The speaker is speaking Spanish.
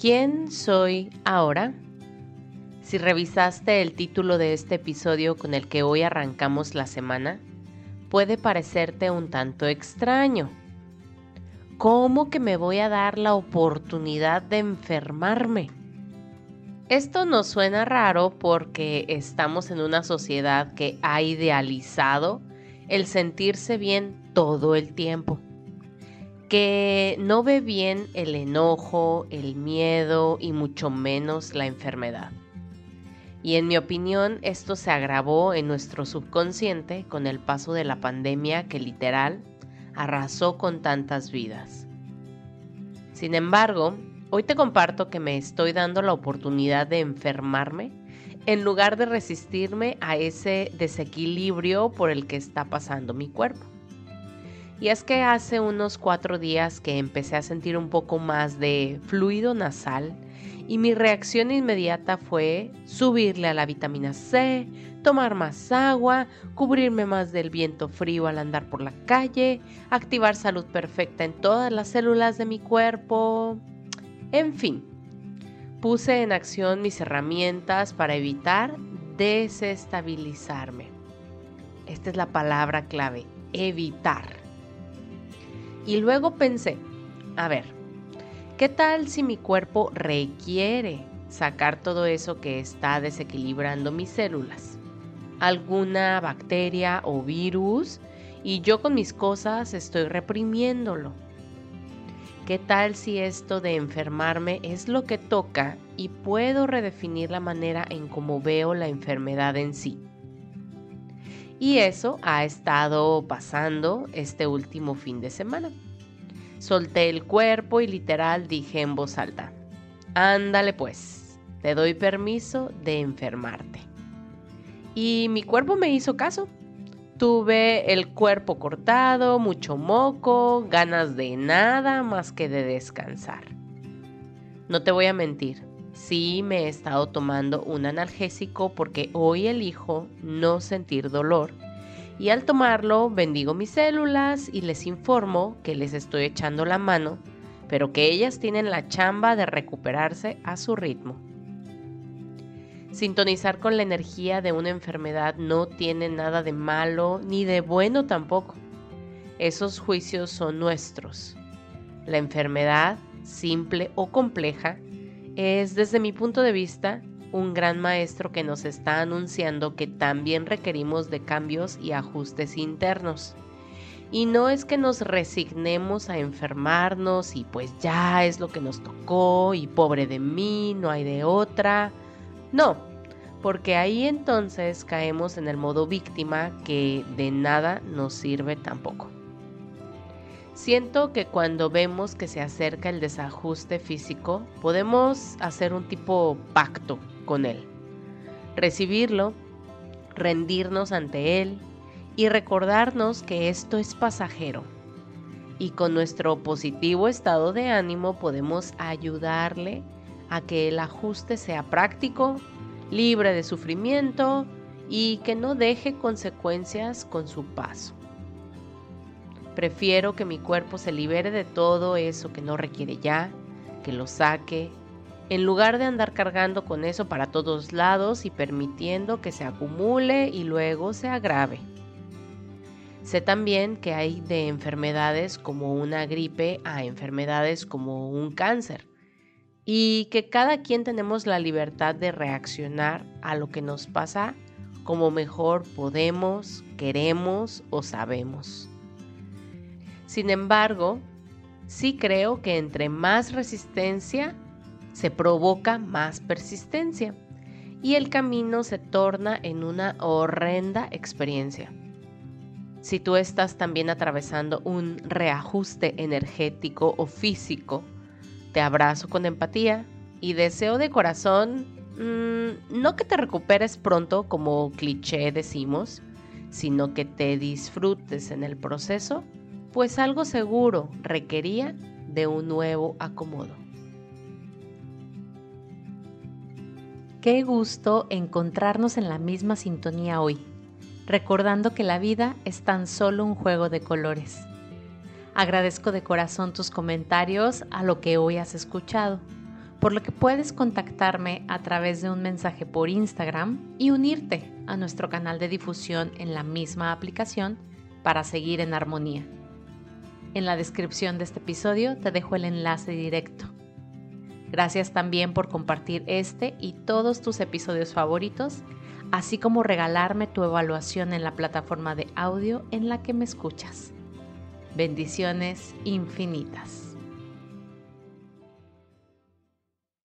¿Quién soy ahora? Si revisaste el título de este episodio con el que hoy arrancamos la semana, puede parecerte un tanto extraño. ¿Cómo que me voy a dar la oportunidad de enfermarme? Esto nos suena raro porque estamos en una sociedad que ha idealizado el sentirse bien todo el tiempo que no ve bien el enojo, el miedo y mucho menos la enfermedad. Y en mi opinión esto se agravó en nuestro subconsciente con el paso de la pandemia que literal arrasó con tantas vidas. Sin embargo, hoy te comparto que me estoy dando la oportunidad de enfermarme en lugar de resistirme a ese desequilibrio por el que está pasando mi cuerpo. Y es que hace unos cuatro días que empecé a sentir un poco más de fluido nasal y mi reacción inmediata fue subirle a la vitamina C, tomar más agua, cubrirme más del viento frío al andar por la calle, activar salud perfecta en todas las células de mi cuerpo. En fin, puse en acción mis herramientas para evitar desestabilizarme. Esta es la palabra clave, evitar. Y luego pensé, a ver, ¿qué tal si mi cuerpo requiere sacar todo eso que está desequilibrando mis células? ¿Alguna bacteria o virus? Y yo con mis cosas estoy reprimiéndolo. ¿Qué tal si esto de enfermarme es lo que toca y puedo redefinir la manera en cómo veo la enfermedad en sí? Y eso ha estado pasando este último fin de semana. Solté el cuerpo y literal dije en voz alta, ándale pues, te doy permiso de enfermarte. Y mi cuerpo me hizo caso. Tuve el cuerpo cortado, mucho moco, ganas de nada más que de descansar. No te voy a mentir, sí me he estado tomando un analgésico porque hoy elijo no sentir dolor. Y al tomarlo bendigo mis células y les informo que les estoy echando la mano, pero que ellas tienen la chamba de recuperarse a su ritmo. Sintonizar con la energía de una enfermedad no tiene nada de malo ni de bueno tampoco. Esos juicios son nuestros. La enfermedad, simple o compleja, es desde mi punto de vista un gran maestro que nos está anunciando que también requerimos de cambios y ajustes internos. Y no es que nos resignemos a enfermarnos y pues ya es lo que nos tocó y pobre de mí, no hay de otra. No, porque ahí entonces caemos en el modo víctima que de nada nos sirve tampoco. Siento que cuando vemos que se acerca el desajuste físico, podemos hacer un tipo pacto con él. Recibirlo, rendirnos ante él y recordarnos que esto es pasajero. Y con nuestro positivo estado de ánimo podemos ayudarle a que el ajuste sea práctico, libre de sufrimiento y que no deje consecuencias con su paso. Prefiero que mi cuerpo se libere de todo eso que no requiere ya, que lo saque, en lugar de andar cargando con eso para todos lados y permitiendo que se acumule y luego se agrave. Sé también que hay de enfermedades como una gripe a enfermedades como un cáncer y que cada quien tenemos la libertad de reaccionar a lo que nos pasa como mejor podemos, queremos o sabemos. Sin embargo, sí creo que entre más resistencia se provoca más persistencia y el camino se torna en una horrenda experiencia. Si tú estás también atravesando un reajuste energético o físico, te abrazo con empatía y deseo de corazón mm, no que te recuperes pronto como cliché decimos, sino que te disfrutes en el proceso pues algo seguro requería de un nuevo acomodo. Qué gusto encontrarnos en la misma sintonía hoy, recordando que la vida es tan solo un juego de colores. Agradezco de corazón tus comentarios a lo que hoy has escuchado, por lo que puedes contactarme a través de un mensaje por Instagram y unirte a nuestro canal de difusión en la misma aplicación para seguir en armonía. En la descripción de este episodio te dejo el enlace directo. Gracias también por compartir este y todos tus episodios favoritos, así como regalarme tu evaluación en la plataforma de audio en la que me escuchas. Bendiciones infinitas.